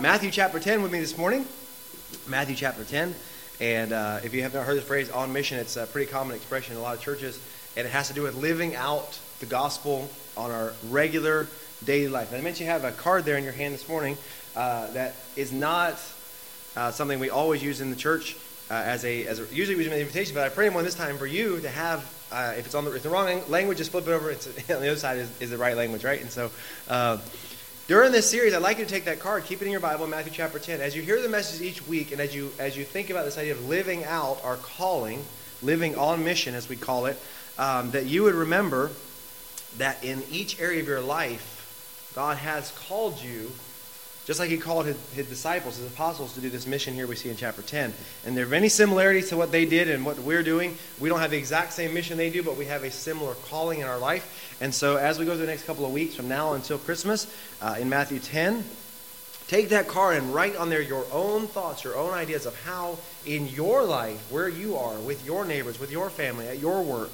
Matthew chapter 10 with me this morning. Matthew chapter 10. And uh, if you have not heard the phrase on mission, it's a pretty common expression in a lot of churches. And it has to do with living out the gospel on our regular daily life. And I mentioned you have a card there in your hand this morning uh, that is not uh, something we always use in the church uh, as, a, as a, usually we use an invitation, but I pray one this time for you to have, uh, if it's on the, if the wrong language, just flip it over. It's, on the other side is, is the right language, right? And so, uh, during this series, I'd like you to take that card, keep it in your Bible, Matthew chapter 10. As you hear the message each week, and as you as you think about this idea of living out our calling, living on mission, as we call it, um, that you would remember that in each area of your life, God has called you just like he called his, his, disciples, his apostles, to do this mission here we see in chapter 10. And there are many similarities to what they did and what we're doing. We don't have the exact same mission they do, but we have a similar calling in our life. And so as we go through the next couple of weeks from now until Christmas uh, in Matthew 10, take that card and write on there your own thoughts, your own ideas of how in your life, where you are, with your neighbors, with your family, at your work,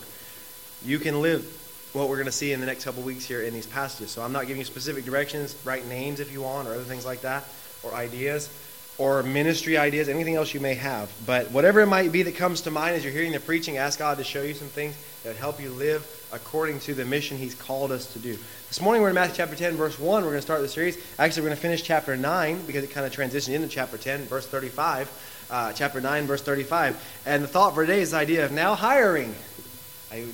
you can live what we're going to see in the next couple weeks here in these passages. So I'm not giving you specific directions, write names if you want, or other things like that, or ideas, or ministry ideas, anything else you may have. But whatever it might be that comes to mind as you're hearing the preaching, ask God to show you some things that help you live according to the mission He's called us to do. This morning we're in Matthew chapter 10, verse 1. We're going to start the series. Actually, we're going to finish chapter 9 because it kind of transitioned into chapter 10, verse 35. Uh, chapter 9, verse 35. And the thought for today is the idea of now hiring.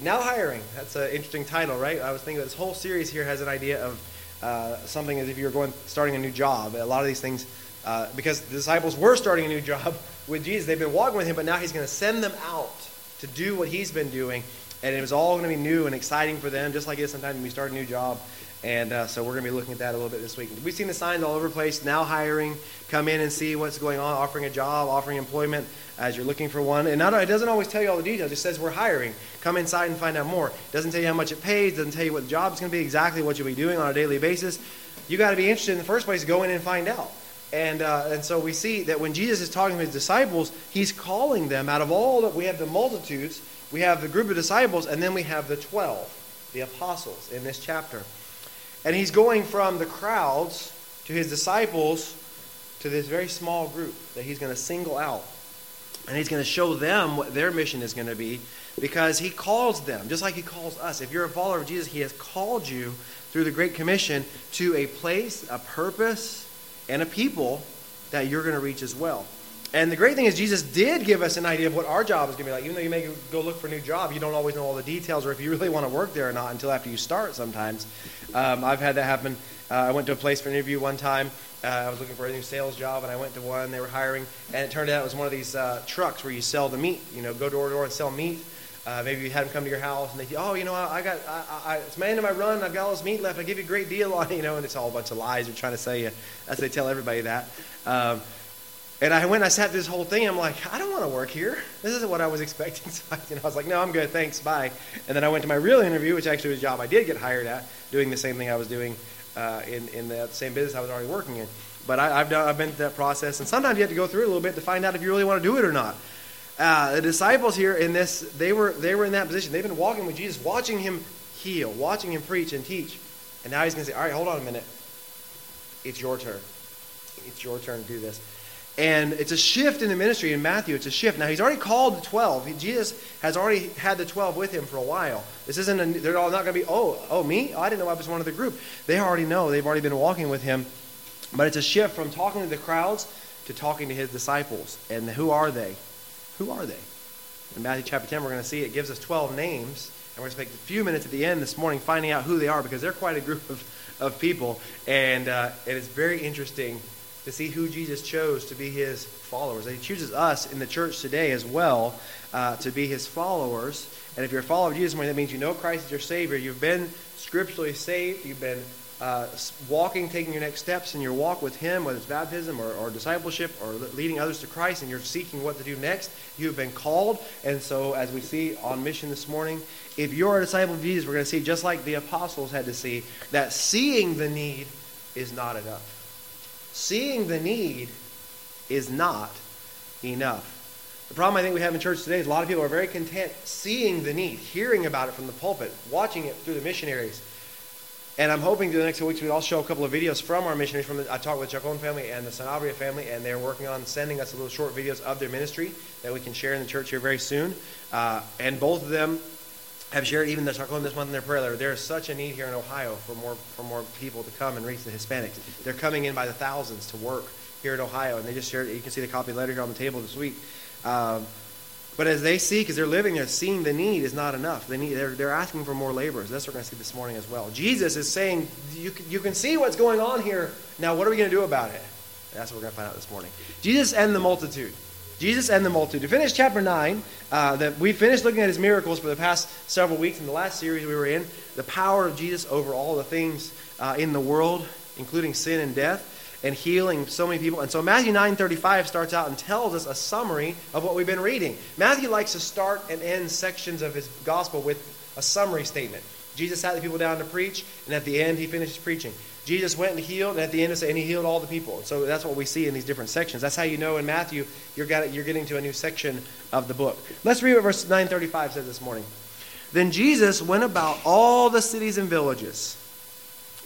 Now hiring. That's an interesting title, right? I was thinking this whole series here has an idea of uh, something as if you're going starting a new job. A lot of these things, uh, because the disciples were starting a new job with Jesus, they've been walking with him, but now he's going to send them out to do what he's been doing, and it was all going to be new and exciting for them, just like it is sometimes when we start a new job. And uh, so we're going to be looking at that a little bit this week. We've seen the signs all over the place. Now hiring, come in and see what's going on, offering a job, offering employment as you're looking for one. And not, it doesn't always tell you all the details. It just says we're hiring. Come inside and find out more. It doesn't tell you how much it pays. Doesn't tell you what the job is going to be, exactly what you'll be doing on a daily basis. You got to be interested in the first place. Go in and find out. And, uh, and so we see that when Jesus is talking to his disciples, he's calling them out of all that we have the multitudes, we have the group of disciples, and then we have the 12, the apostles in this chapter. And he's going from the crowds to his disciples to this very small group that he's going to single out. And he's going to show them what their mission is going to be because he calls them, just like he calls us. If you're a follower of Jesus, he has called you through the Great Commission to a place, a purpose, and a people that you're going to reach as well. And the great thing is, Jesus did give us an idea of what our job is going to be like. Even though you may go look for a new job, you don't always know all the details or if you really want to work there or not until after you start sometimes. Um, I've had that happen. Uh, I went to a place for an interview one time. Uh, I was looking for a new sales job, and I went to one. They were hiring, and it turned out it was one of these uh, trucks where you sell the meat. You know, go door to door and sell meat. Uh, maybe you had them come to your house, and they, say, oh, you know, I, I got, I, I, it's my end of my run. I've got all this meat left. I give you a great deal on it, you know, and it's all a bunch of lies. They're trying to sell you. That's they tell everybody that. Um, and I went I sat this whole thing. I'm like, I don't want to work here. This isn't what I was expecting. So I, you know, I was like, no, I'm good. Thanks. Bye. And then I went to my real interview, which actually was a job I did get hired at, doing the same thing I was doing uh, in, in the same business I was already working in. But I, have done, I've been through that process. And sometimes you have to go through it a little bit to find out if you really want to do it or not. Uh, the disciples here in this, they were, they were in that position. They've been walking with Jesus, watching him heal, watching him preach and teach. And now he's going to say, all right, hold on a minute. It's your turn. It's your turn to do this. And it's a shift in the ministry in Matthew. It's a shift. Now, he's already called the 12. Jesus has already had the 12 with him for a while. This isn't, a, they're all not going to be, oh, oh, me? Oh, I didn't know I was one of the group. They already know. They've already been walking with him. But it's a shift from talking to the crowds to talking to his disciples. And who are they? Who are they? In Matthew chapter 10, we're going to see it gives us 12 names. And we're going to spend a few minutes at the end this morning finding out who they are because they're quite a group of, of people. And, uh, and it's very interesting to see who Jesus chose to be his followers. And he chooses us in the church today as well uh, to be his followers. And if you're a follower of Jesus, that means you know Christ is your Savior. You've been scripturally saved. You've been uh, walking, taking your next steps in your walk with Him, whether it's baptism or, or, discipleship or leading others to Christ, and you're seeking what to do next. You've been called. And so, as we see on mission this morning, if you're a disciple of Jesus, we're going to see, just like the apostles had to see, that seeing the need is not enough. Seeing the need is not enough. The problem I think we have in church today is a lot of people are very content seeing the need, hearing about it from the pulpit, watching it through the missionaries, And I'm hoping through the next few weeks we'll show a couple of videos from our missionaries. From the, I talked with the Chacon family and the Sanabria family, and they're working on sending us a little short videos of their ministry that we can share in the church here very soon. Uh, and both of them have shared even the Chacon this month in their prayer letter. There is such a need here in Ohio for more for more people to come and reach the Hispanics. They're coming in by the thousands to work here in Ohio, and they just shared. You can see the copy letter here on the table this week. Um, but as they see, because they're living there, seeing the need is not enough. They need, they're, they're asking for more laborers. That's what we're going to see this morning as well. Jesus is saying, you you can see what's going on here. Now, what are we going to do about it? That's what we're going to find out this morning. Jesus and the multitude. Jesus and the multitude. To finish chapter 9, uh, that we finished looking at his miracles for the past several weeks in the last series we were in, the power of Jesus over all the things uh, in the world, including sin and death and healing so many people. And so Matthew 9:35 starts out and tells us a summary of what we've been reading. Matthew likes to start and end sections of his gospel with a summary statement. Jesus sat the people down to preach, and at the end he finishes preaching. Jesus went and healed, and at the end and he healed all the people. So that's what we see in these different sections. That's how you know in Matthew you're, you're getting to a new section of the book. Let's read what verse 935 says this morning. Then Jesus went about all the cities and villages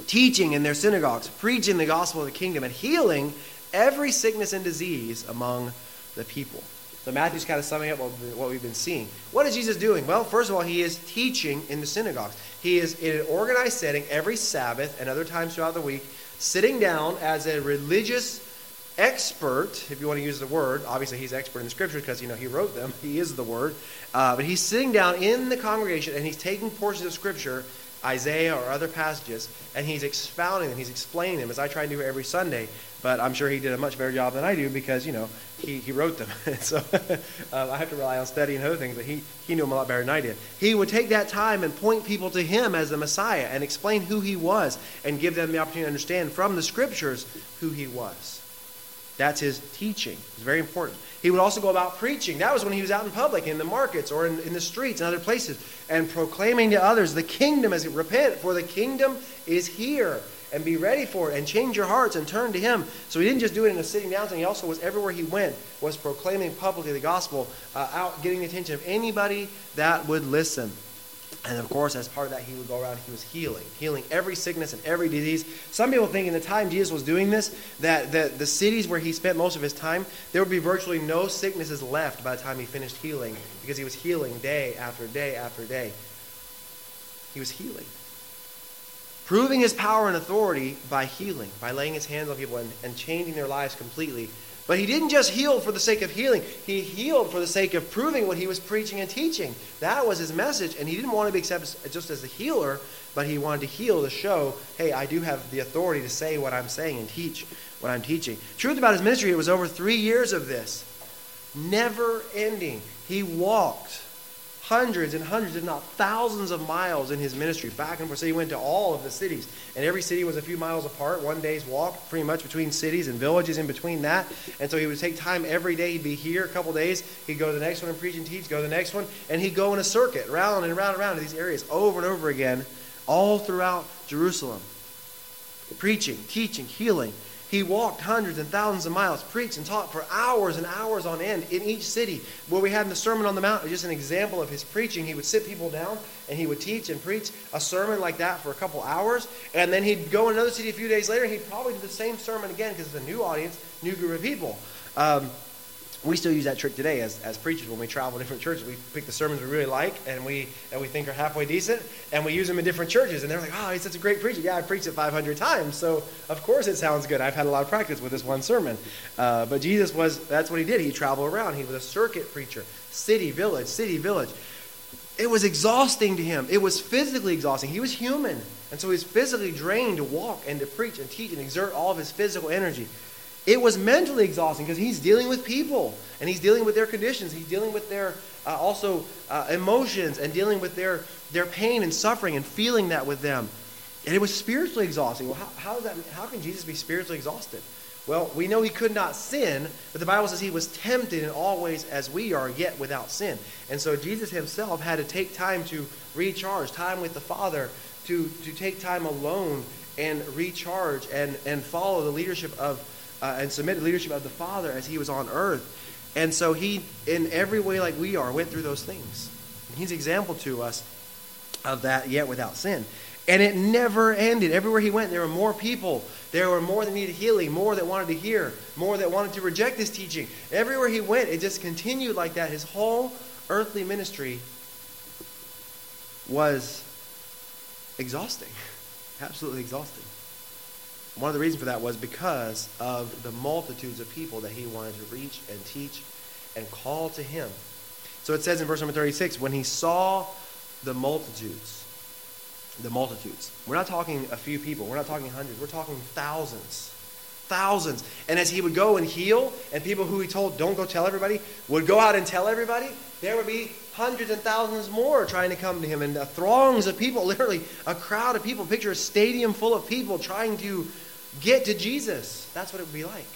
teaching in their synagogues, preaching the gospel of the kingdom, and healing every sickness and disease among the people. So Matthew's kind of summing up what we've been seeing. What is Jesus doing? Well, first of all, he is teaching in the synagogues. He is in an organized setting every Sabbath and other times throughout the week, sitting down as a religious expert, if you want to use the word. Obviously, he's expert in the scriptures because you know he wrote them. He is the word. Uh, but he's sitting down in the congregation and he's taking portions of scripture Isaiah or other passages, and he's expounding them, he's explaining them, as I try to do every Sunday. But I'm sure he did a much better job than I do because, you know, he, he wrote them. so um, I have to rely on studying other things, but he, he knew them a lot better than I did. He would take that time and point people to him as the Messiah and explain who he was and give them the opportunity to understand from the scriptures who he was. That's his teaching. It's very important. He would also go about preaching. That was when he was out in public, in the markets or in, in the streets and other places, and proclaiming to others the kingdom as it repent, for the kingdom is here. And be ready for it and change your hearts and turn to him. So he didn't just do it in a sitting down thing. He also was everywhere he went, was proclaiming publicly the gospel, uh, out getting the attention of anybody that would listen. And of course, as part of that, he would go around, he was healing, healing every sickness and every disease. Some people think in the time Jesus was doing this, that the, the cities where he spent most of his time, there would be virtually no sicknesses left by the time he finished healing, because he was healing day after day after day. He was healing. Proving his power and authority by healing, by laying his hands on people and, and changing their lives completely but he didn't just heal for the sake of healing, he healed for the sake of proving what he was preaching and teaching. That was his message, and he didn't want to be accepted just as a healer, but he wanted to heal to show, hey, I do have the authority to say what I'm saying and teach what I'm teaching. Truth about his ministry, it was over three years of this, never ending. He walked hundreds and hundreds, if not thousands of miles in his ministry, back and forth. So he went to all of the cities, and every city was a few miles apart, one day's walk, pretty much between cities and villages in between that. And so he would take time every day. He'd be here a couple days. He'd go to the next one and preach and teach, go to the next one, and he'd go in a circuit, round and round and round to these areas over and over again, all throughout Jerusalem. Preaching, teaching, healing, he walked hundreds and thousands of miles, preached and taught for hours and hours on end in each city. Where we had in the Sermon on the Mount, was just an example of his preaching. He would sit people down and he would teach and preach a sermon like that for a couple hours. And then he'd go in another city a few days later and he'd probably do the same sermon again because it's a new audience, new group of people. Um, we still use that trick today as, as preachers when we travel different churches. We pick the sermons we really like and we and we think are halfway decent, and we use them in different churches. And they're like, "Oh, he's such a great preacher." Yeah, I preached it 500 times, so of course it sounds good. I've had a lot of practice with this one sermon. Uh, but Jesus was that's what he did. He traveled around. He was a circuit preacher, city, village, city, village. It was exhausting to him. It was physically exhausting. He was human, and so he was physically drained to walk and to preach and teach and exert all of his physical energy. It was mentally exhausting because he's dealing with people and he's dealing with their conditions. He's dealing with their uh, also uh, emotions and dealing with their, their pain and suffering and feeling that with them. And it was spiritually exhausting. Well, how, how, that, how can Jesus be spiritually exhausted? Well, we know he could not sin, but the Bible says he was tempted in all ways as we are, yet without sin. And so Jesus himself had to take time to recharge, time with the Father, to, to take time alone and recharge and, and follow the leadership of uh, and submit leadership of the Father as he was on earth. And so he, in every way like we are, went through those things. And he's example to us of that, yet without sin. And it never ended. Everywhere he went, there were more people. There were more that needed healing, more that wanted to hear, more that wanted to reject his teaching. Everywhere he went, it just continued like that. His whole earthly ministry was exhausting. Absolutely exhausting. One of the reasons for that was because of the multitudes of people that he wanted to reach and teach and call to him. So it says in verse number 36 when he saw the multitudes, the multitudes. We're not talking a few people, we're not talking hundreds, we're talking thousands. Thousands. And as he would go and heal, and people who he told, don't go tell everybody, would go out and tell everybody, there would be hundreds and thousands more trying to come to him. And throngs of people, literally a crowd of people. Picture a stadium full of people trying to get to Jesus. That's what it would be like.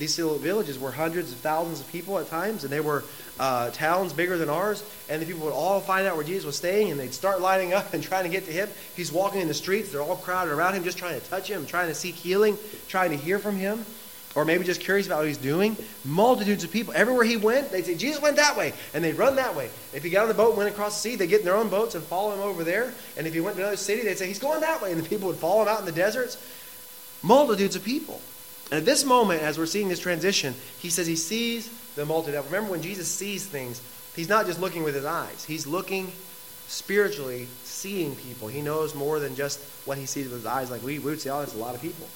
These little villages were hundreds of thousands of people at times, and they were uh, towns bigger than ours. And the people would all find out where Jesus was staying, and they'd start lining up and trying to get to him. He's walking in the streets, they're all crowded around him, just trying to touch him, trying to seek healing, trying to hear from him, or maybe just curious about what he's doing. Multitudes of people. Everywhere he went, they'd say, Jesus went that way, and they'd run that way. If he got on the boat and went across the sea, they'd get in their own boats and follow him over there. And if he went to another city, they'd say, He's going that way. And the people would follow him out in the deserts multitudes of people. And at this moment, as we're seeing this transition, he says he sees the multitude. Remember, when Jesus sees things, he's not just looking with his eyes, he's looking spiritually, seeing people. He knows more than just what he sees with his eyes. Like we, we would say, oh, that's a lot of people.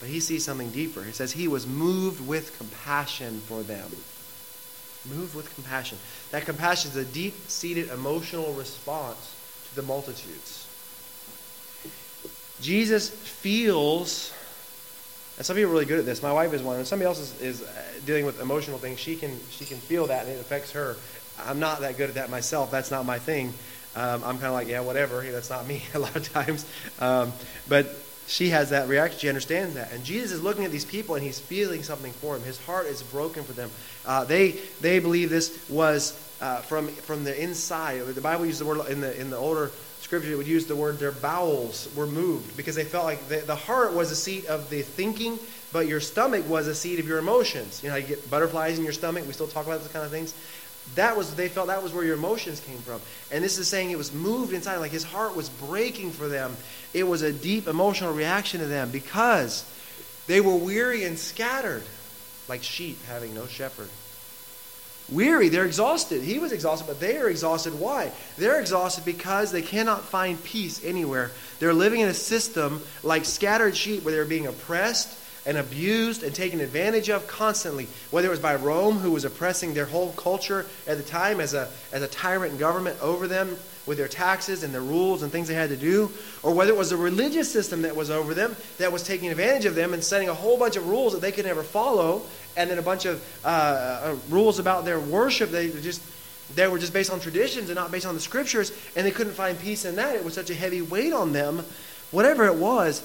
But he sees something deeper. He says he was moved with compassion for them. Moved with compassion. That compassion is a deep seated emotional response to the multitudes. Jesus feels, and some people are really good at this. My wife is one, and somebody else is, is uh, dealing with emotional things. She can she can feel that, and it affects her. I'm not that good at that myself. That's not my thing. Um, I'm kind of like, yeah, whatever. That's not me a lot of times. Um, but she has that reaction. She understands that. And Jesus is looking at these people and he's feeling something for them. His heart is broken for them. Uh, they, they believe this was uh, from, from the inside. The Bible uses the word in the, in the older scripture, would use the word their bowels were moved because they felt like the, the heart was a seat of the thinking, but your stomach was a seat of your emotions. You know, you get butterflies in your stomach. We still talk about those kind of things. That was they felt that was where your emotions came from. And this is saying it was moved inside, like his heart was breaking for them. It was a deep emotional reaction to them because they were weary and scattered, like sheep having no shepherd weary. They're exhausted. He was exhausted, but they are exhausted. Why? They're exhausted because they cannot find peace anywhere. They're living in a system like scattered sheep where they're being oppressed and abused and taken advantage of constantly, whether it was by Rome, who was oppressing their whole culture at the time as a, as a tyrant government over them with their taxes and their rules and things they had to do, or whether it was the religious system that was over them that was taking advantage of them and setting a whole bunch of rules that they could never follow, and then a bunch of uh, uh, rules about their worship. They just they were just based on traditions and not based on the scriptures, and they couldn't find peace in that. It was such a heavy weight on them. Whatever it was,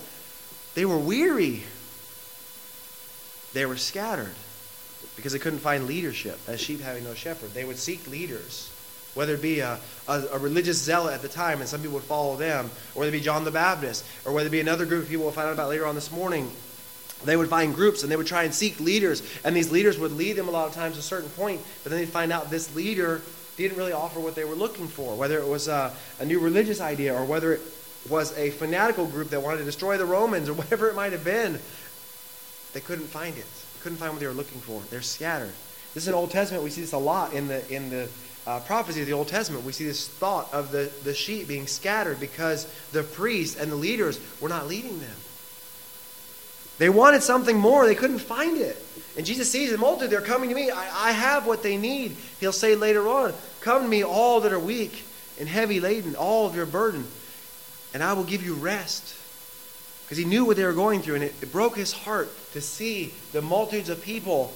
they were weary. They were scattered because they couldn't find leadership as sheep having no shepherd. They would seek leaders whether it be a, a, a, religious zealot at the time, and some people would follow them, or whether it be John the Baptist, or whether it be another group of people we'll find out about later on this morning. They would find groups and they would try and seek leaders, and these leaders would lead them a lot of times to a certain point, but then they'd find out this leader didn't really offer what they were looking for, whether it was a, a new religious idea or whether it was a fanatical group that wanted to destroy the Romans or whatever it might have been. They couldn't find it. Couldn't find what they were looking for. They're scattered. This is an Old Testament. We see this a lot in the in the uh, prophecy of the Old Testament, we see this thought of the, the sheep being scattered because the priests and the leaders were not leading them. They wanted something more, they couldn't find it. And Jesus sees the multitude, they're coming to me. I, I have what they need. He'll say later on, Come to me, all that are weak and heavy laden, all of your burden, and I will give you rest. Because he knew what they were going through, and it, it broke his heart to see the multitudes of people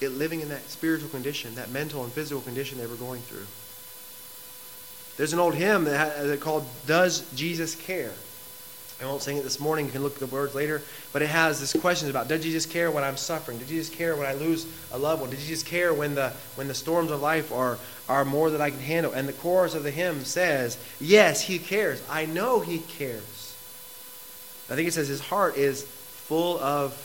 it living in that spiritual condition, that mental and physical condition they were going through. There's an old hymn that, that called Does Jesus Care? I won't sing it this morning. You can look at the words later. But it has this question about Does Jesus care when I'm suffering? Does Jesus care when I lose a loved one? Does Jesus care when the, when the storms of life are, are more than I can handle? And the chorus of the hymn says, Yes, He cares. I know He cares. I think it says His heart is full of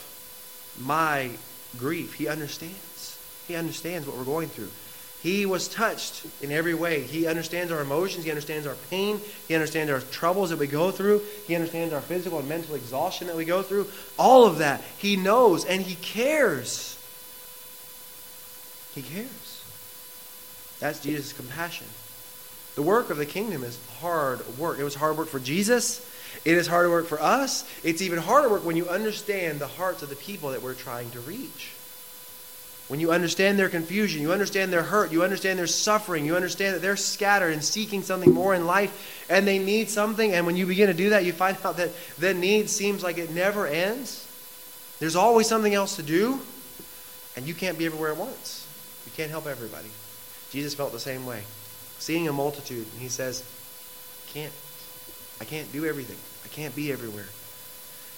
my grief. He understands. He understands what we're going through. He was touched in every way. He understands our emotions. He understands our pain. He understands our troubles that we go through. He understands our physical and mental exhaustion that we go through. All of that. He knows and He cares. He cares. That's Jesus' compassion. The work of the kingdom is hard work. It was hard work for Jesus. It is hard work for us. It's even harder work when you understand the hearts of the people that we're trying to reach. When you understand their confusion, you understand their hurt, you understand their suffering, you understand that they're scattered and seeking something more in life and they need something. And when you begin to do that, you find out that the need seems like it never ends. There's always something else to do, and you can't be everywhere at once. You can't help everybody. Jesus felt the same way. Seeing a multitude, and he says, Can't. I can't do everything. I can't be everywhere.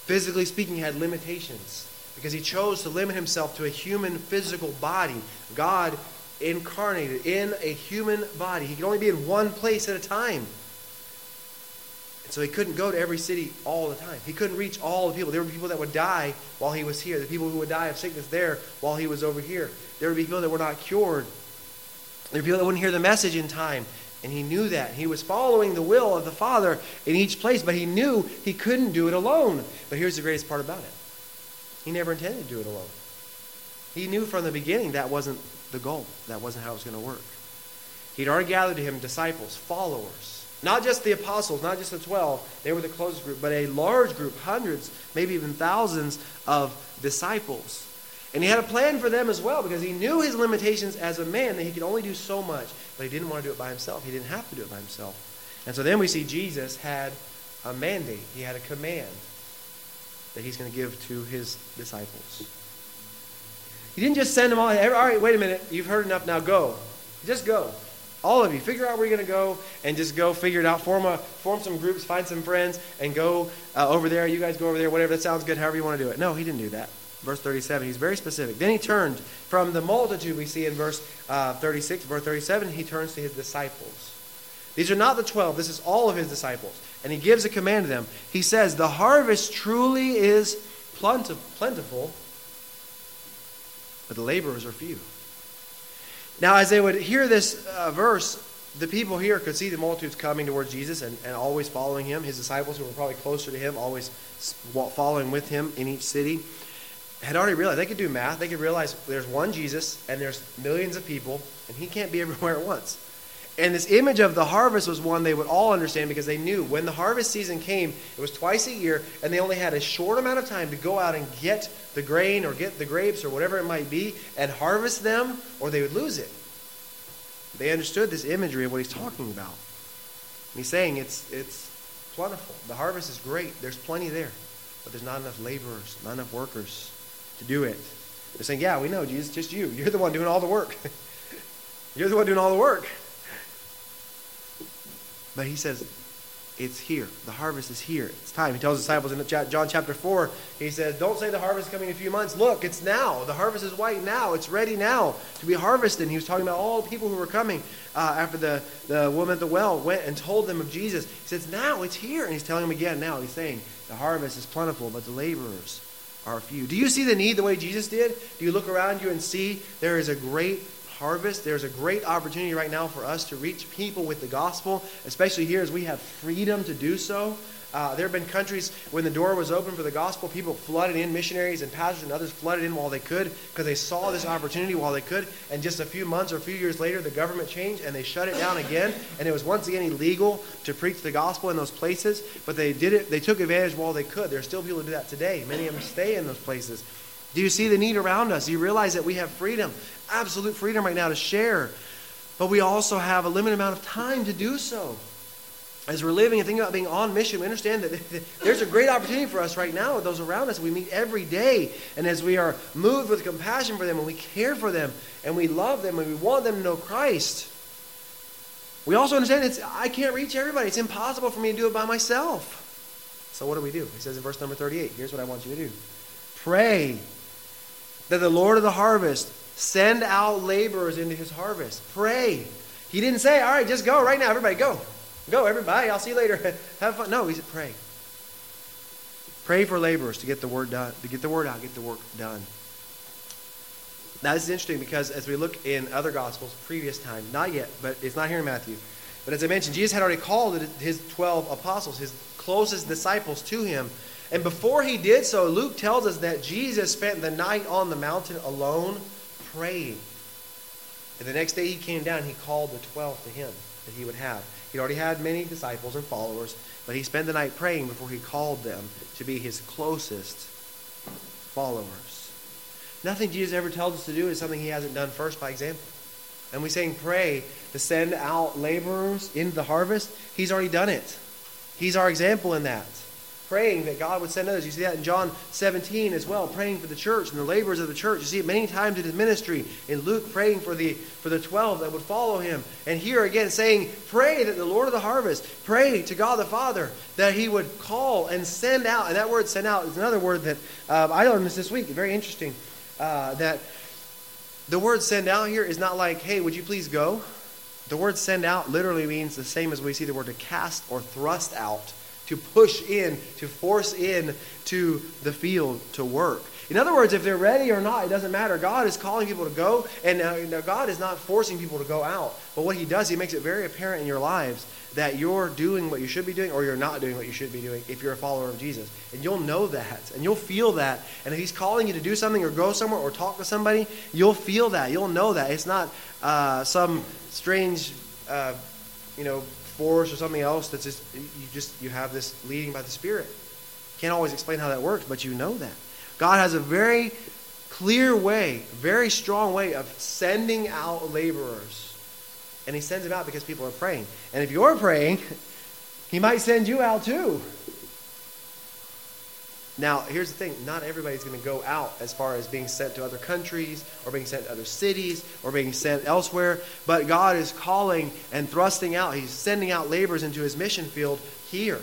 Physically speaking, he had limitations because he chose to limit himself to a human physical body. God incarnated in a human body. He could only be in one place at a time. And so he couldn't go to every city all the time. He couldn't reach all the people. There were people that would die while he was here. The people who would die of sickness there while he was over here. There would be people that were not cured. There were people that wouldn't hear the message in time. And he knew that. He was following the will of the Father in each place, but he knew he couldn't do it alone. But here's the greatest part about it he never intended to do it alone. He knew from the beginning that wasn't the goal, that wasn't how it was going to work. He'd already gathered to him disciples, followers. Not just the apostles, not just the 12, they were the closest group, but a large group, hundreds, maybe even thousands of disciples. And he had a plan for them as well because he knew his limitations as a man, that he could only do so much, but he didn't want to do it by himself. He didn't have to do it by himself. And so then we see Jesus had a mandate, he had a command that he's going to give to his disciples. He didn't just send them all. All right, wait a minute. You've heard enough. Now go. Just go. All of you, figure out where you're going to go and just go figure it out. Form, a, form some groups, find some friends, and go uh, over there. You guys go over there, whatever. That sounds good, however you want to do it. No, he didn't do that. Verse 37, he's very specific. Then he turned from the multitude we see in verse uh, 36, verse 37, he turns to his disciples. These are not the 12, this is all of his disciples and he gives a command to them. He says, The harvest truly is plentiful, but the laborers are few. Now, as they would hear this uh, verse, the people here could see the multitudes coming towards Jesus and, and always following him. His disciples, who were probably closer to him, always following with him in each city, had already realized they could do math. They could realize there's one Jesus and there's millions of people, and he can't be everywhere at once. And this image of the harvest was one they would all understand because they knew when the harvest season came, it was twice a year, and they only had a short amount of time to go out and get the grain or get the grapes or whatever it might be and harvest them, or they would lose it. They understood this imagery of what he's talking about. He's saying it's, it's plentiful. The harvest is great, there's plenty there, but there's not enough laborers, not enough workers to do it. They're saying, Yeah, we know, Jesus, just you. You're the one doing all the work. You're the one doing all the work. But he says, it's here. The harvest is here. It's time. He tells his disciples in John chapter 4, he says, Don't say the harvest is coming in a few months. Look, it's now. The harvest is white now. It's ready now to be harvested. And he was talking about all the people who were coming uh, after the, the woman at the well went and told them of Jesus. He says, Now it's here. And he's telling them again now. He's saying, The harvest is plentiful, but the laborers are few. Do you see the need the way Jesus did? Do you look around you and see there is a great harvest. There's a great opportunity right now for us to reach people with the gospel, especially here as we have freedom to do so. Uh, there have been countries when the door was open for the gospel, people flooded in, missionaries and pastors and others flooded in while they could because they saw this opportunity while they could. And just a few months or a few years later, the government changed and they shut it down again. And it was once again illegal to preach the gospel in those places. But they did it, they took advantage while they could. There are still people who do that today. Many of them stay in those places. Do you see the need around us? Do you realize that we have freedom absolute freedom right now to share. But we also have a limited amount of time to do so. As we're living and thinking about being on mission, we understand that there's a great opportunity for us right now with those around us. We meet every day. And as we are moved with compassion for them and we care for them and we love them and we want them to know Christ, we also understand it's, I can't reach everybody. It's impossible for me to do it by myself. So what do we do? He says in verse number 38, here's what I want you to do. Pray that the Lord of the harvest Send out laborers into his harvest. Pray. He didn't say, all right, just go right now. Everybody go. Go, everybody. I'll see you later. Have fun. No, he said, pray. Pray for laborers to get the word done, to get the word out, get the work done. Now, this is interesting because as we look in other Gospels, previous time, not yet, but it's not here in Matthew. But as I mentioned, Jesus had already called his 12 apostles, his closest disciples to him. And before he did so, Luke tells us that Jesus spent the night on the mountain alone praying. And the next day he came down, he called the 12 to him that he would have. He'd already had many disciples and followers, but he spent the night praying before he called them to be his closest followers. Nothing Jesus ever tells us to do is something he hasn't done first by example. And we saying pray to send out laborers into the harvest. He's already done it. He's our example in that praying that God would send others. You see that in John 17 as well, praying for the church and the labors of the church. You see it many times in his ministry. In Luke, praying for the for the 12 that would follow him. And here again, saying, pray that the Lord of the harvest, pray to God the Father that he would call and send out. And that word send out is another word that uh, I learned this this week. Very interesting. Uh, that the word send out here is not like, hey, would you please go? The word send out literally means the same as we see the word to cast or thrust out to push in, to force in to the field to work. In other words, if they're ready or not, it doesn't matter. God is calling people to go, and uh, God is not forcing people to go out. But what He does, He makes it very apparent in your lives that you're doing what you should be doing or you're not doing what you should be doing if you're a follower of Jesus. And you'll know that, and you'll feel that. And if He's calling you to do something or go somewhere or talk to somebody, you'll feel that. You'll know that. It's not uh, some strange, uh, you know, force or something else that's just you just you have this leading by the Spirit. Can't always explain how that works, but you know that. God has a very clear way, very strong way of sending out laborers. And he sends them out because people are praying. And if you're praying, he might send you out too. Now, here's the thing not everybody's going to go out as far as being sent to other countries or being sent to other cities or being sent elsewhere, but God is calling and thrusting out. He's sending out laborers into his mission field here.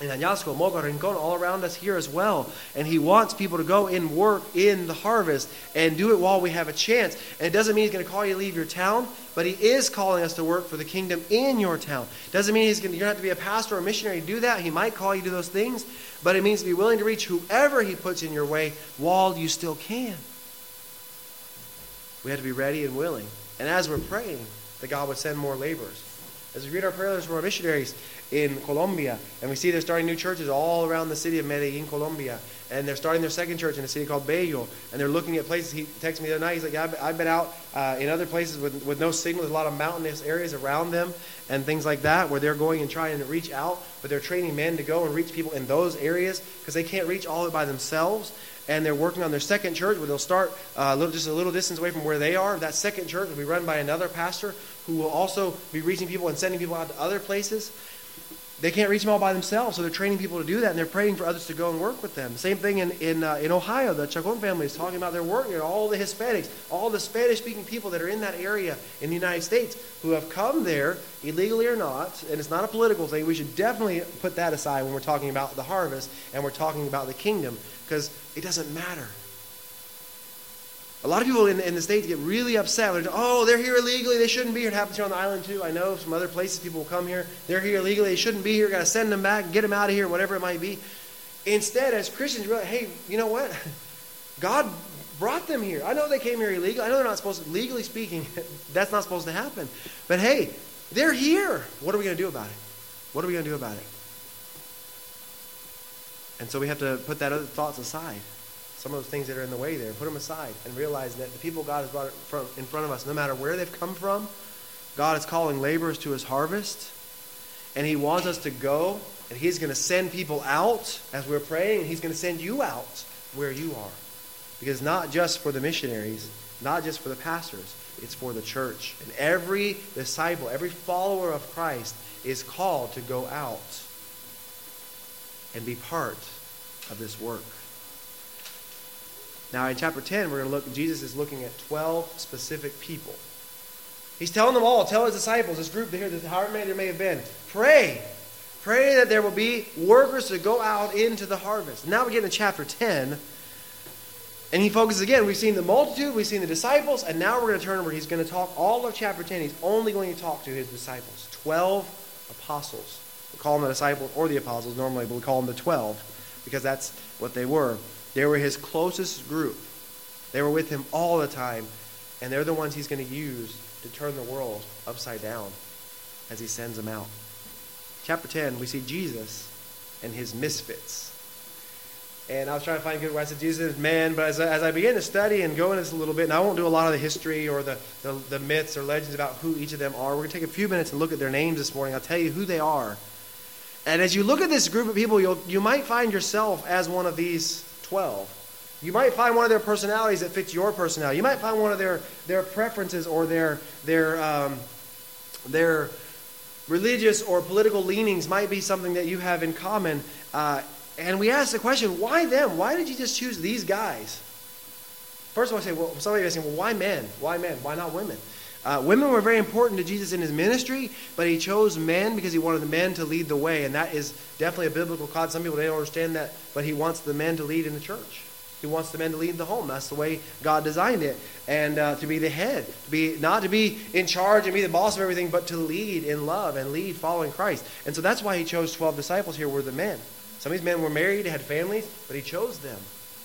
In Añasco, Moca, Rincon, all around us here as well. And he wants people to go and work in the harvest and do it while we have a chance. And it doesn't mean he's going to call you to leave your town, but he is calling us to work for the kingdom in your town. Doesn't mean he's going to, you don't have to be a pastor or a missionary to do that. He might call you to those things, but it means to be willing to reach whoever He puts in your way while you still can. We have to be ready and willing. And as we're praying, that God would send more laborers. As we read our prayers for our missionaries in Colombia, and we see they're starting new churches all around the city of Medellin, Colombia, and they're starting their second church in a city called Bello, and they're looking at places. He texted me the other night. He's like, yeah, I've been out uh, in other places with, with no signal. There's a lot of mountainous areas around them and things like that where they're going and trying to reach out, but they're training men to go and reach people in those areas because they can't reach all by themselves and they're working on their second church where they'll start uh, a little, just a little distance away from where they are. That second church will be run by another pastor who will also be reaching people and sending people out to other places. They can't reach them all by themselves, so they're training people to do that, and they're praying for others to go and work with them. Same thing in in, uh, in Ohio. The Chacon family is talking about their work here. All the Hispanics, all the Spanish-speaking people that are in that area in the United States who have come there, illegally or not, and it's not a political thing. We should definitely put that aside when we're talking about the harvest and we're talking about the kingdom, because it doesn't matter. A lot of people in, in the States get really upset. When, oh, they're here illegally. They shouldn't be here. It happens here on the island, too. I know some other places people will come here. They're here illegally. They shouldn't be here. Got to send them back, get them out of here, whatever it might be. Instead, as Christians, we're like, hey, you know what? God brought them here. I know they came here illegally. I know they're not supposed to, legally speaking, that's not supposed to happen. But hey, they're here. What are we going to do about it? What are we going to do about it? And so we have to put that other thoughts aside some of those things that are in the way there, put them aside, and realize that the people God has brought in front of us, no matter where they've come from, God is calling laborers to his harvest, and he wants us to go, and he's going to send people out as we're praying, and he's going to send you out where you are. Because not just for the missionaries, not just for the pastors, it's for the church. And every disciple, every follower of Christ is called to go out and be part of this work. Now, in chapter 10, we're going to look, Jesus is looking at 12 specific people. He's telling them all, tell his disciples, this group here, however many there may have been, pray. Pray that there will be workers to go out into the harvest. Now we get into chapter 10, and he focuses again. We've seen the multitude, we've seen the disciples, and now we're going to turn where he's going to talk all of chapter 10. He's only going to talk to his disciples 12 apostles. We call them the disciples or the apostles normally, but we call them the 12 because that's what they were. They were his closest group. They were with him all the time, and they're the ones he's going to use to turn the world upside down as he sends them out. Chapter 10, we see Jesus and his misfits. And I was trying to find good where I said Jesus is man, but as I, as I began to study and go into this a little bit, and I won't do a lot of the history or the, the, the myths or legends about who each of them are. We're going to take a few minutes and look at their names this morning. I'll tell you who they are. And as you look at this group of people, you'll, you might find yourself as one of these 12. You might find one of their personalities that fits your personality. You might find one of their, their preferences or their, their, um, their religious or political leanings might be something that you have in common. Uh, and we ask the question, why them? Why did you just choose these guys? First of all, I say, well, somebody asking, well, why men? Why men? Why not women? Uh, women were very important to Jesus in his ministry, but he chose men because he wanted the men to lead the way, and that is definitely a biblical concept. Some people don't understand that, but he wants the men to lead in the church. He wants the men to lead the home. That's the way God designed it, and uh, to be the head, to be not to be in charge and be the boss of everything, but to lead in love and lead following Christ. And so that's why he chose twelve disciples. Here were the men. Some of these men were married, had families, but he chose them.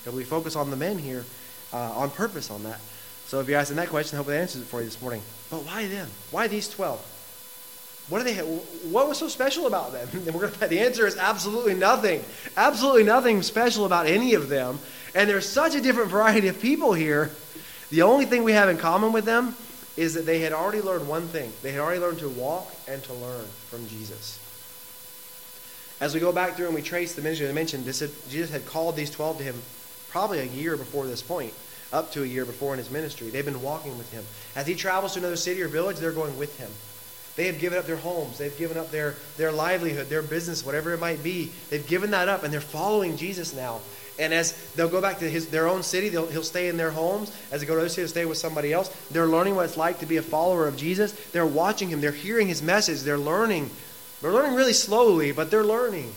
And we focus on the men here uh, on purpose on that. So if you're asking that question, I hope that answers it for you this morning. But why them? Why these 12? What do they? What was so special about them? And we're gonna, the answer is absolutely nothing. Absolutely nothing special about any of them. And there's such a different variety of people here. The only thing we have in common with them is that they had already learned one thing. They had already learned to walk and to learn from Jesus. As we go back through and we trace the ministry, I mentioned this, Jesus had called these 12 to him probably a year before this point, up to a year before in his ministry. They've been walking with him. As he travels to another city or village, they're going with him. They have given up their homes. They've given up their, their livelihood, their business, whatever it might be. They've given that up, and they're following Jesus now. And as they'll go back to his, their own city, he'll stay in their homes. As they go to other city, they'll stay with somebody else. They're learning what it's like to be a follower of Jesus. They're watching him. They're hearing his message. They're learning they're learning really slowly, but they're learning.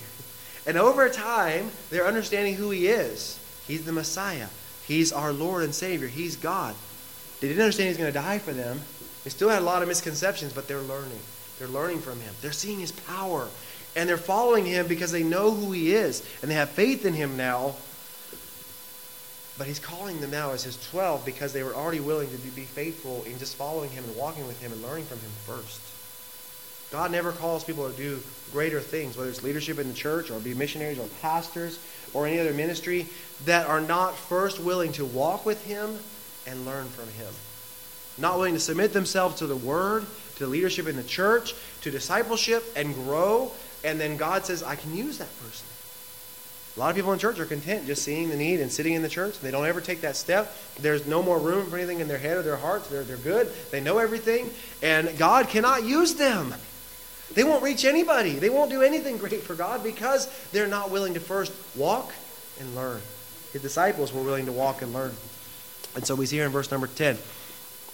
And over time, they're understanding who He is. He's the Messiah. He's our Lord and Savior. He's God. They didn't understand He's going to die for them. They still had a lot of misconceptions, but they're learning. They're learning from Him. They're seeing His power. And they're following Him because they know who He is. And they have faith in Him now. But He's calling them now as His 12 because they were already willing to be faithful in just following Him and walking with Him and learning from Him first. God never calls people to do greater things, whether it's leadership in the church or be missionaries or pastors or any other ministry, that are not first willing to walk with Him and learn from Him. Not willing to submit themselves to the Word, to leadership in the church, to discipleship, and grow. And then God says, I can use that person. A lot of people in church are content just seeing the need and sitting in the church. They don't ever take that step. There's no more room for anything in their head or their hearts. They're, they're good. They know everything. And God cannot use them. They won't reach anybody. They won't do anything great for God because they're not willing to first walk and learn. His disciples were willing to walk and learn. And so we see here in verse number 10,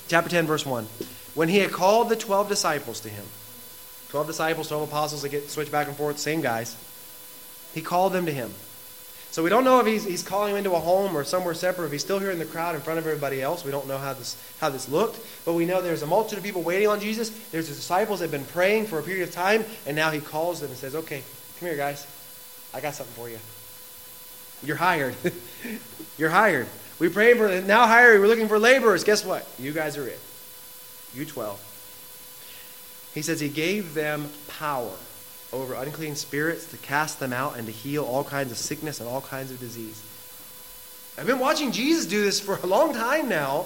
chapter 10, verse 1. When he had called the 12 disciples to him, 12 disciples, 12 apostles, they get switched back and forth, same guys. He called them to him. So we don't know if he's, he's calling him into a home or somewhere separate, if he's still here in the crowd in front of everybody else. We don't know how this, how this looked. But we know there's a multitude of people waiting on Jesus. There's the disciples that have been praying for a period of time, and now he calls them and says, Okay, come here, guys. I got something for you. You're hired. You're hired. We prayed for now hiring. We're looking for laborers. Guess what? You guys are it. You 12. He says he gave them power over unclean spirits to cast them out and to heal all kinds of sickness and all kinds of disease. I've been watching Jesus do this for a long time now.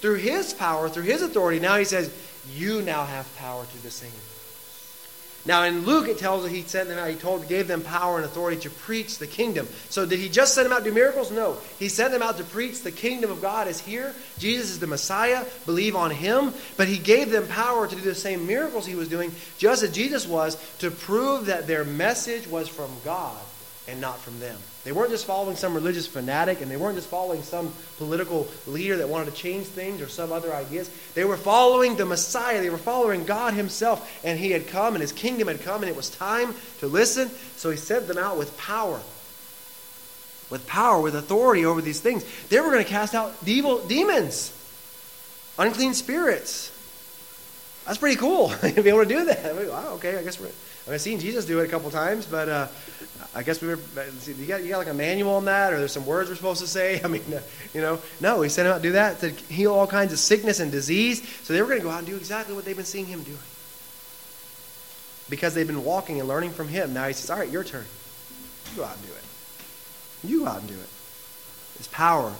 Through his power, through his authority, now he says, You now have power to do the same. Now in Luke it tells us he sent them out, he told gave them power and authority to preach the kingdom. So did he just send them out to do miracles? No. He sent them out to preach the kingdom of God is here. Jesus is the Messiah. Believe on him. But he gave them power to do the same miracles he was doing, just as Jesus was, to prove that their message was from God and not from them. They weren't just following some religious fanatic and they weren't just following some political leader that wanted to change things or some other ideas. They were following the Messiah. They were following God Himself. And He had come and His kingdom had come and it was time to listen. So He sent them out with power. With power, with authority over these things. They were going to cast out evil demons, unclean spirits. That's pretty cool to be able to do that. Wow, okay, I guess we're I mean, I've seen Jesus do it a couple times, but uh, I guess we were. You got, you got like a manual on that, or there's some words we're supposed to say. I mean, uh, you know, no, he sent him out to do that to heal all kinds of sickness and disease. So they were going to go out and do exactly what they've been seeing him doing because they've been walking and learning from him. Now he says, "All right, your turn. You go out and do it. You go out and do it." His power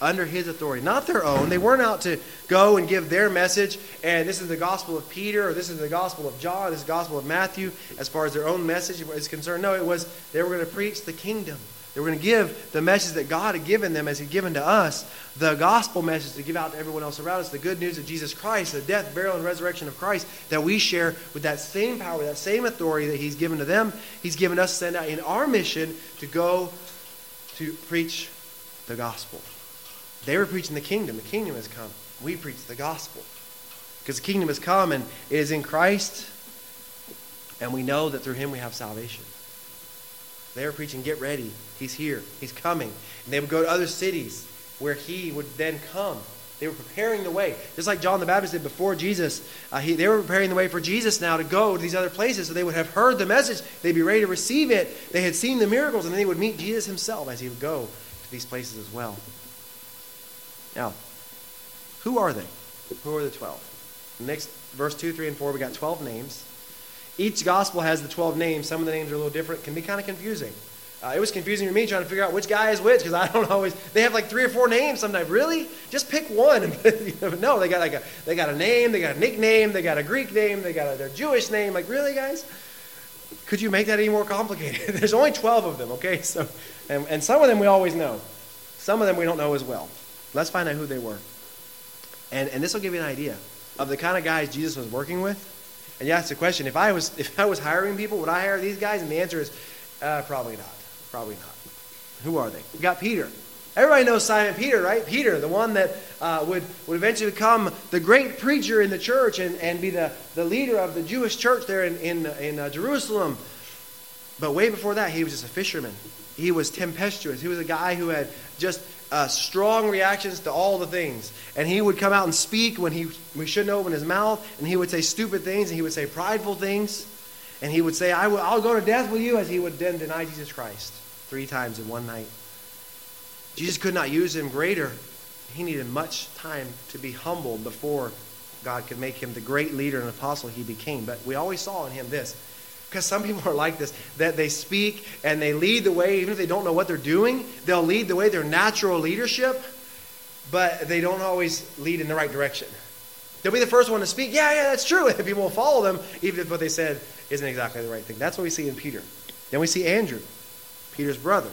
under his authority, not their own. They weren't out to go and give their message, and this is the gospel of Peter, or this is the gospel of John, this is the gospel of Matthew, as far as their own message is concerned. No, it was they were going to preach the kingdom. They were going to give the message that God had given them as He'd given to us, the gospel message to give out to everyone else around us, the good news of Jesus Christ, the death, burial, and resurrection of Christ that we share with that same power, that same authority that He's given to them. He's given us to send out in our mission to go to preach the gospel. They were preaching the kingdom. The kingdom has come. We preach the gospel. Because the kingdom has come and it is in Christ, and we know that through him we have salvation. They were preaching, get ready. He's here. He's coming. And they would go to other cities where he would then come. They were preparing the way. Just like John the Baptist did before Jesus. Uh, he, they were preparing the way for Jesus now to go to these other places so they would have heard the message. They'd be ready to receive it. They had seen the miracles, and then they would meet Jesus himself as he would go to these places as well. Now, who are they? Who are the 12? Next, verse 2, 3, and 4, we got 12 names. Each gospel has the 12 names. Some of the names are a little different. Can be kind of confusing. Uh, it was confusing to me trying to figure out which guy is which because I don't always. They have like three or four names sometimes. Really? Just pick one. no, they got like a they got a name, they got a nickname, they got a Greek name, they got a their Jewish name. Like really, guys? Could you make that any more complicated? There's only 12 of them. Okay, so and, and some of them we always know. Some of them we don't know as well. Let's find out who they were. And, and this will give you an idea of the kind of guys Jesus was working with. And you ask the question, if I was, if I was hiring people, would I hire these guys? And the answer is uh, probably not. Probably not. Who are they? We got Peter. Everybody knows Simon Peter, right? Peter, the one that uh, would, would eventually become the great preacher in the church and, and be the, the leader of the Jewish church there in, in, in uh, Jerusalem. But way before that, he was just a fisherman. He was tempestuous. He was a guy who had just uh, strong reactions to all the things. And he would come out and speak when he we shouldn't open his mouth, and he would say stupid things, and he would say prideful things, and he would say, I will, I'll go to death with you, as he would then deny Jesus Christ three times in one night. Jesus could not use him greater. He needed much time to be humbled before God could make him the great leader and apostle he became. But we always saw in him this because some people are like this, that they speak and they lead the way, even if they don't know what they're doing, they'll lead the way, their natural leadership, but they don't always lead in the right direction. They'll be the first one to speak, yeah, yeah, that's true, and people will follow them, even if what they said isn't exactly the right thing. That's what we see in Peter. Then we see Andrew, Peter's brother.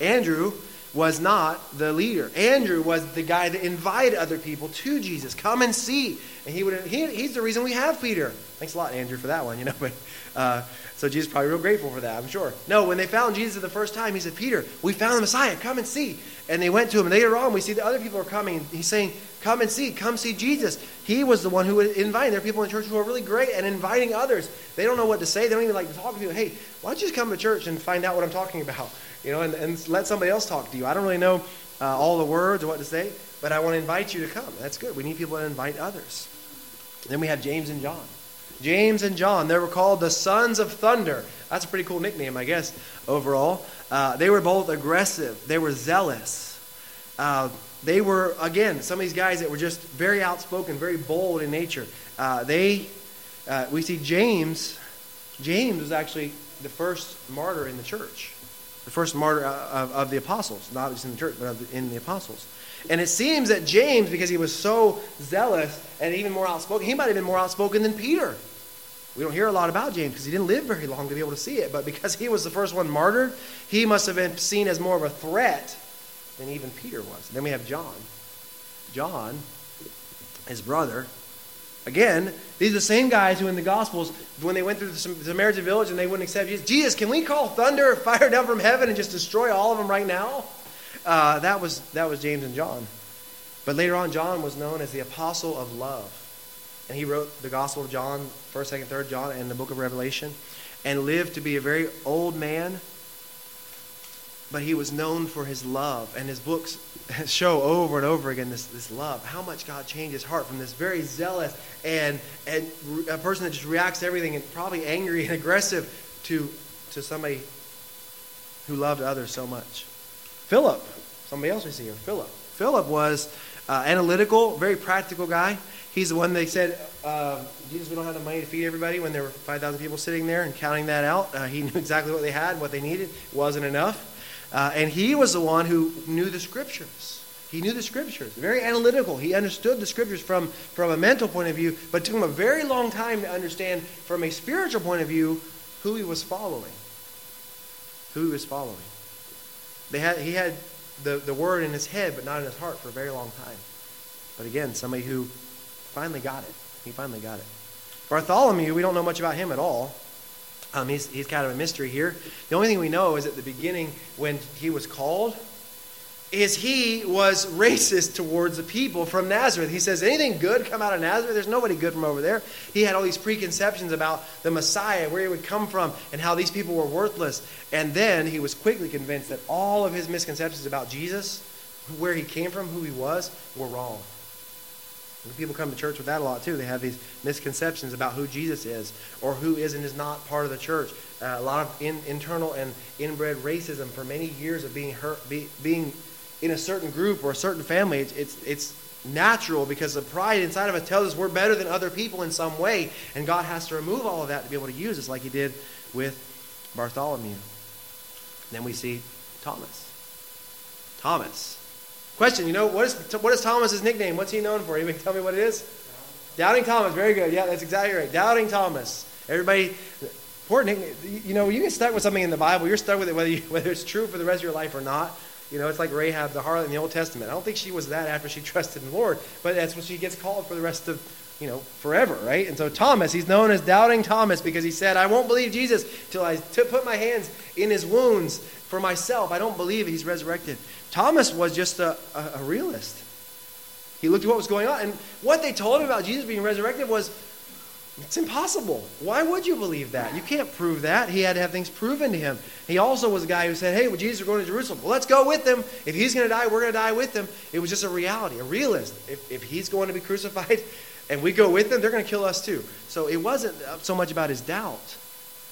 Andrew was not the leader. Andrew was the guy that invited other people to Jesus. Come and see. And he would he, he's the reason we have Peter. Thanks a lot, Andrew, for that one, you know. But uh, so Jesus probably real grateful for that, I'm sure. No, when they found Jesus the first time, he said, Peter, we found the Messiah. Come and see. And they went to him. And later on, we see the other people are coming. He's saying, Come and see. Come see Jesus. He was the one who would invite. There are people in church who are really great at inviting others. They don't know what to say. They don't even like to talk to people. Hey, why don't you just come to church and find out what I'm talking about? You know, and, and let somebody else talk to you. I don't really know uh, all the words or what to say, but I want to invite you to come. That's good. We need people to invite others. Then we have James and John. James and John, they were called the sons of thunder. That's a pretty cool nickname, I guess, overall. Uh, they were both aggressive, they were zealous. Uh, they were, again, some of these guys that were just very outspoken, very bold in nature. Uh, they, uh, we see James, James was actually the first martyr in the church, the first martyr uh, of, of the apostles, not just in the church, but the, in the apostles. And it seems that James, because he was so zealous and even more outspoken, he might have been more outspoken than Peter. We don't hear a lot about James because he didn't live very long to be able to see it. But because he was the first one martyred, he must have been seen as more of a threat than even Peter was. Then we have John. John, his brother. Again, these are the same guys who in the Gospels, when they went through the Samaritan village and they wouldn't accept Jesus, Jesus, can we call thunder, fire down from heaven, and just destroy all of them right now? Uh, that, was, that was James and John. But later on, John was known as the apostle of love. And he wrote the Gospel of John, 1st, 2nd, 3rd John, and the book of Revelation, and lived to be a very old man but he was known for his love. And his books show over and over again this, this love. How much God changed his heart from this very zealous and, and a person that just reacts to everything and probably angry and aggressive to, to somebody who loved others so much. Philip, somebody else we see here, Philip. Philip was uh, analytical, very practical guy. He's the one they said, uh, Jesus, we don't have the money to feed everybody when there were 5,000 people sitting there and counting that out. Uh, he knew exactly what they had what they needed. It wasn't enough. Uh, and he was the one who knew the scriptures. He knew the scriptures. Very analytical. He understood the scriptures from, from a mental point of view, but took him a very long time to understand from a spiritual point of view who he was following. Who he was following. They had, he had the, the word in his head, but not in his heart for a very long time. But again, somebody who finally got it. He finally got it. Bartholomew, we don't know much about him at all. Um, he's, he's kind of a mystery here. The only thing we know is at the beginning, when he was called, is he was racist towards the people from Nazareth. He says, anything good come out of Nazareth? There's nobody good from over there. He had all these preconceptions about the Messiah, where he would come from, and how these people were worthless. And then he was quickly convinced that all of his misconceptions about Jesus, where he came from, who he was, were wrong. People come to church with that a lot too. They have these misconceptions about who Jesus is or who is and is not part of the church. Uh, a lot of in, internal and inbred racism for many years of being hurt, be, being in a certain group or a certain family. It's, it's, it's natural because the pride inside of us tells us we're better than other people in some way, and God has to remove all of that to be able to use us, like He did with Bartholomew. Then we see Thomas. Thomas Question, you know, what is, what is Thomas's nickname? What's he known for? Anybody tell me what it is? Doubting Thomas. Very good. Yeah, that's exactly right. Doubting Thomas. Everybody, poor nickname. You know, you get stuck with something in the Bible, you're stuck with it whether, you, whether it's true for the rest of your life or not. You know, it's like Rahab the harlot in the Old Testament. I don't think she was that after she trusted in the Lord, but that's what she gets called for the rest of, you know, forever, right? And so Thomas, he's known as Doubting Thomas because he said, I won't believe Jesus till I put my hands in his wounds for myself. I don't believe he's resurrected. Thomas was just a, a, a realist. He looked at what was going on. And what they told him about Jesus being resurrected was it's impossible. Why would you believe that? You can't prove that. He had to have things proven to him. He also was a guy who said, Hey, well, Jesus is going to Jerusalem. Well, let's go with him. If he's going to die, we're going to die with him. It was just a reality, a realist. If, if he's going to be crucified and we go with him, they're going to kill us too. So it wasn't uh, so much about his doubt.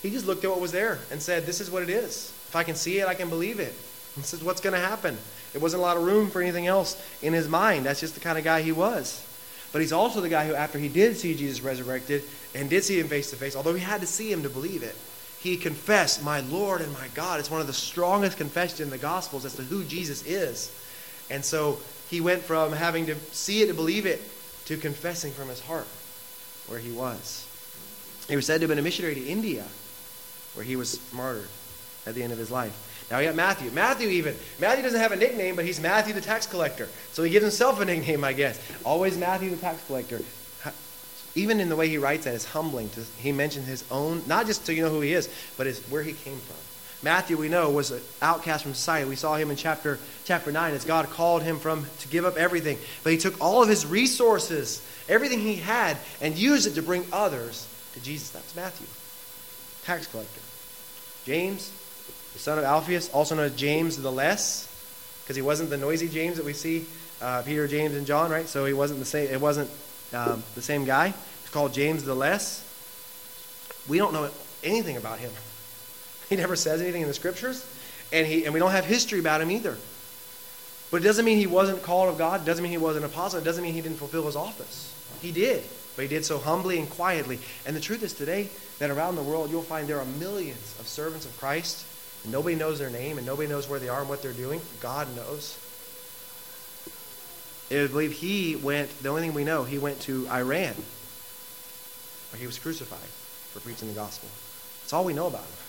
He just looked at what was there and said, This is what it is. If I can see it, I can believe it. This is what's going to happen. It wasn't a lot of room for anything else in his mind. That's just the kind of guy he was. But he's also the guy who, after he did see Jesus resurrected and did see him face to face, although he had to see him to believe it, he confessed, My Lord and my God. It's one of the strongest confessions in the Gospels as to who Jesus is. And so he went from having to see it to believe it to confessing from his heart where he was. He was said to have been a missionary to India, where he was martyred at the end of his life. Now we got Matthew. Matthew even. Matthew doesn't have a nickname, but he's Matthew the tax collector. So he gives himself a nickname, I guess. Always Matthew the tax collector. Even in the way he writes that is humbling. To, he mentions his own, not just so you know who he is, but his, where he came from. Matthew, we know, was an outcast from society. We saw him in chapter, chapter 9 as God called him from to give up everything. But he took all of his resources, everything he had, and used it to bring others to Jesus. That's Matthew, tax collector. James, the son of Alphaeus, also known as James the Less, because he wasn't the noisy James that we see uh, Peter, James, and John, right? So he wasn't the same. It wasn't um, the same guy. He's called James the Less. We don't know anything about him. He never says anything in the scriptures, and he and we don't have history about him either. But it doesn't mean he wasn't called of God. It doesn't mean he wasn't an apostle. It doesn't mean he didn't fulfill his office. He did, but he did so humbly and quietly. And the truth is today that around the world you'll find there are millions of servants of Christ and nobody knows their name and nobody knows where they are and what they're doing. God knows. I believe he went, the only thing we know, he went to Iran where he was crucified for preaching the gospel. That's all we know about him.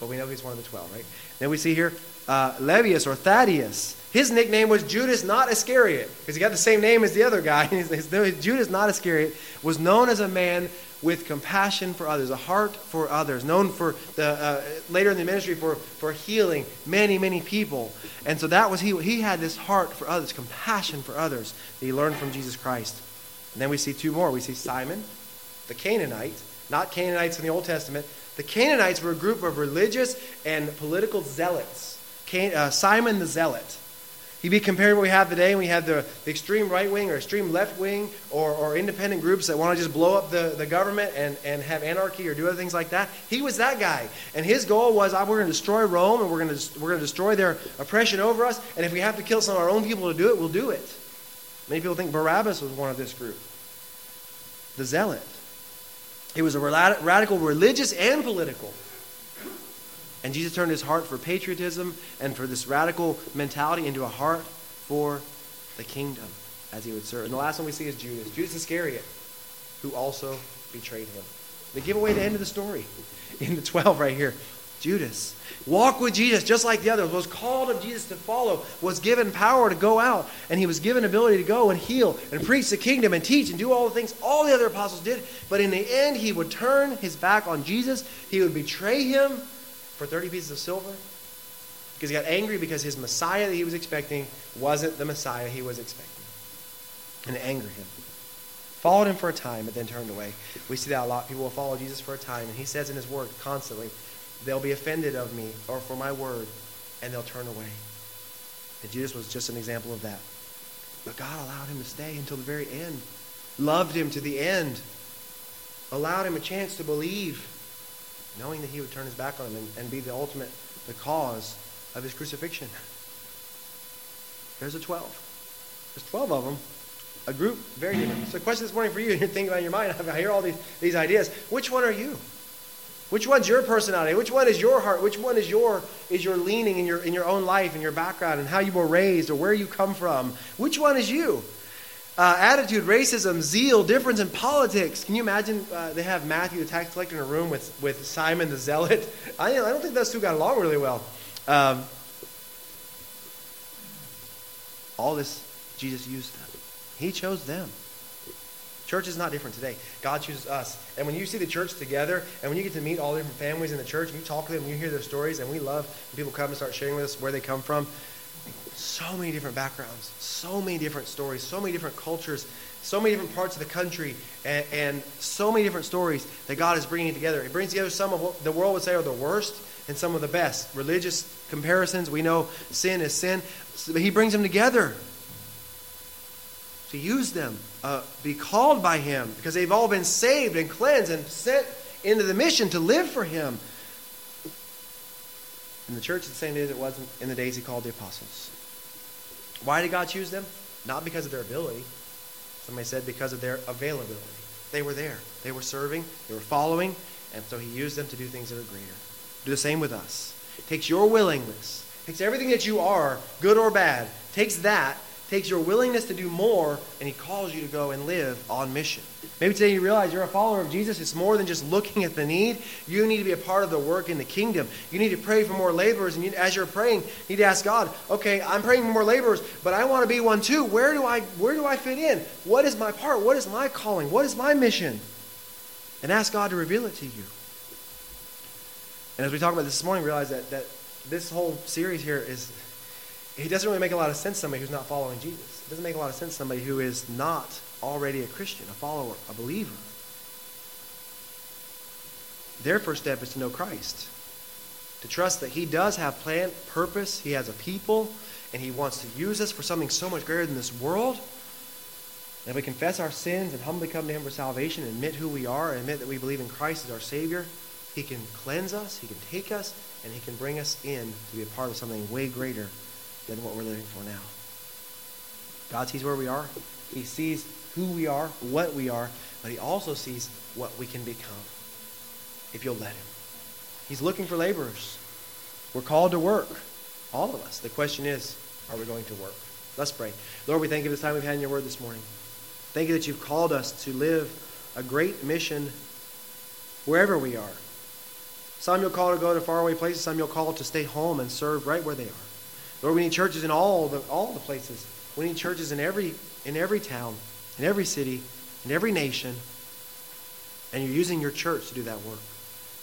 But we know he's one of the twelve, right? Then we see here uh, Lebbeus or Thaddeus. His nickname was Judas, not Iscariot, because he got the same name as the other guy. Judas, not Iscariot, was known as a man with compassion for others, a heart for others, known for the uh, later in the ministry for, for healing many, many people. And so that was he. He had this heart for others, compassion for others that he learned from Jesus Christ. And then we see two more. We see Simon, the Canaanite, not Canaanites in the Old Testament. The Canaanites were a group of religious and political zealots uh, Simon the Zealot. He'd be compared to what we have today. We have the, the extreme right wing or extreme left wing or, or independent groups that want to just blow up the, the government and, and have anarchy or do other things like that. He was that guy. And his goal was we're going to destroy Rome and we're going to, we're going to destroy their oppression over us. And if we have to kill some of our own people to do it, we'll do it. Many people think Barabbas was one of this group. The Zealot. He was a radical religious and political. And Jesus turned his heart for patriotism and for this radical mentality into a heart for the kingdom as he would serve. And the last one we see is Judas. Judas Iscariot, who also betrayed him. They give away the end of the story in the 12 right here. Judas. Walk with Jesus just like the others. Was called of Jesus to follow. Was given power to go out. And he was given ability to go and heal and preach the kingdom and teach and do all the things all the other apostles did. But in the end, he would turn his back on Jesus. He would betray him for 30 pieces of silver because he got angry because his Messiah that he was expecting wasn't the Messiah he was expecting. And it angered him. Followed him for a time, but then turned away. We see that a lot. People will follow Jesus for a time, and he says in his word constantly, they'll be offended of me or for my word, and they'll turn away. And Judas was just an example of that. But God allowed him to stay until the very end, loved him to the end, allowed him a chance to believe knowing that he would turn his back on him and, and be the ultimate, the cause of his crucifixion. There's a 12. There's 12 of them. A group, very different. So, question this morning for you, and you're thinking about in your mind, I hear all these, these ideas. Which one are you? Which one's your personality? Which one is your heart? Which one is your is your leaning in your in your own life and your background and how you were raised or where you come from? Which one is you? uh, attitude, racism, zeal, difference in politics. Can you imagine uh, they have Matthew, the tax collector, in a room with, with Simon the zealot? I, I don't think those two got along really well. Um, all this, Jesus used them. He chose them. Church is not different today. God chooses us. And when you see the church together, and when you get to meet all the different families in the church, and you talk to them, and you hear their stories, and we love when people come and start sharing with us where they come from, so many different backgrounds, so many different stories, so many different cultures, so many different parts of the country, and, and so many different stories that God is bringing together. He brings together some of what the world would say are the worst and some of the best. Religious comparisons, we know sin is sin, but He brings them together to use them, uh, be called by Him, because they've all been saved and cleansed and sent into the mission to live for Him. And the church is the same as it was in the days He called the apostles. Why did God choose them? Not because of their ability. Somebody said because of their availability. They were there. They were serving. They were following. And so he used them to do things that are greater. Do the same with us. It takes your willingness. It takes everything that you are, good or bad. takes that takes your willingness to do more, and he calls you to go and live on mission. Maybe today you realize you're a follower of Jesus. It's more than just looking at the need. You need to be a part of the work in the kingdom. You need to pray for more laborers, and you, as you're praying, you need to ask God, okay, I'm praying for more laborers, but I want to be one too. Where do I where do I fit in? What is my part? What is my calling? What is my mission? And ask God to reveal it to you. And as we talk about this morning, realize that, that this whole series here is it doesn't really make a lot of sense to somebody who's not following Jesus. It doesn't make a lot of sense to somebody who is not already a Christian, a follower, a believer. Their first step is to know Christ, to trust that He does have plan, purpose, He has a people, and He wants to use us for something so much greater than this world. And if we confess our sins and humbly come to Him for salvation, and admit who we are, and admit that we believe in Christ as our Savior, He can cleanse us, He can take us, and He can bring us in to be a part of something way greater than what we're living for now. God sees where we are. He sees who we are, what we are, but he also sees what we can become if you'll let him. He's looking for laborers. We're called to work, all of us. The question is, are we going to work? Let's pray. Lord, we thank you for this time we've had in your word this morning. Thank you that you've called us to live a great mission wherever we are. Some you'll call to go to faraway places, some you'll call to stay home and serve right where they are. Lord, we need churches in all the, all the places. We need churches in every, in every town, in every city, in every nation. And you're using your church to do that work.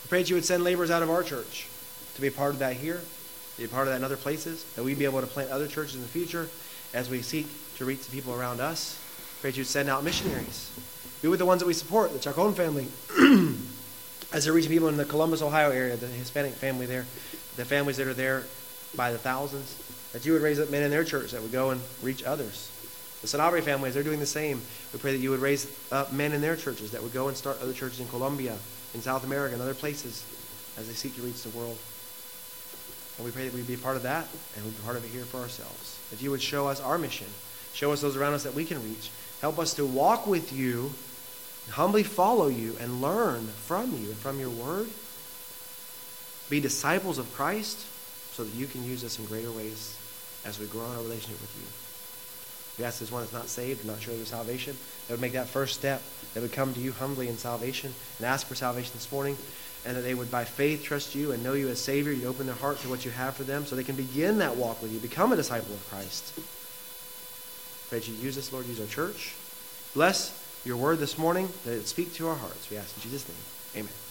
I pray that you would send laborers out of our church to be a part of that here, to be a part of that in other places, that we'd be able to plant other churches in the future as we seek to reach the people around us. I pray that you'd send out missionaries. Be with the ones that we support, the Chacon family, as they're reaching people in the Columbus, Ohio area, the Hispanic family there, the families that are there by the thousands, that you would raise up men in their church that would go and reach others. The Sanabria families, they're doing the same. We pray that you would raise up men in their churches that would go and start other churches in Colombia, in South America, and other places as they seek to reach the world. And we pray that we'd be part of that, and we'd be part of it here for ourselves. That you would show us our mission, show us those around us that we can reach. Help us to walk with you, humbly follow you, and learn from you and from your word. Be disciples of Christ so that you can use us in greater ways as we grow in our relationship with you. We ask this one that's not saved, not sure of their salvation, that would make that first step, that would come to you humbly in salvation and ask for salvation this morning and that they would by faith trust you and know you as Savior. You open their heart to what you have for them so they can begin that walk with you, become a disciple of Christ. Pray that you use this, Lord, use our church. Bless your word this morning, that it speak to our hearts. We ask in Jesus' name. Amen.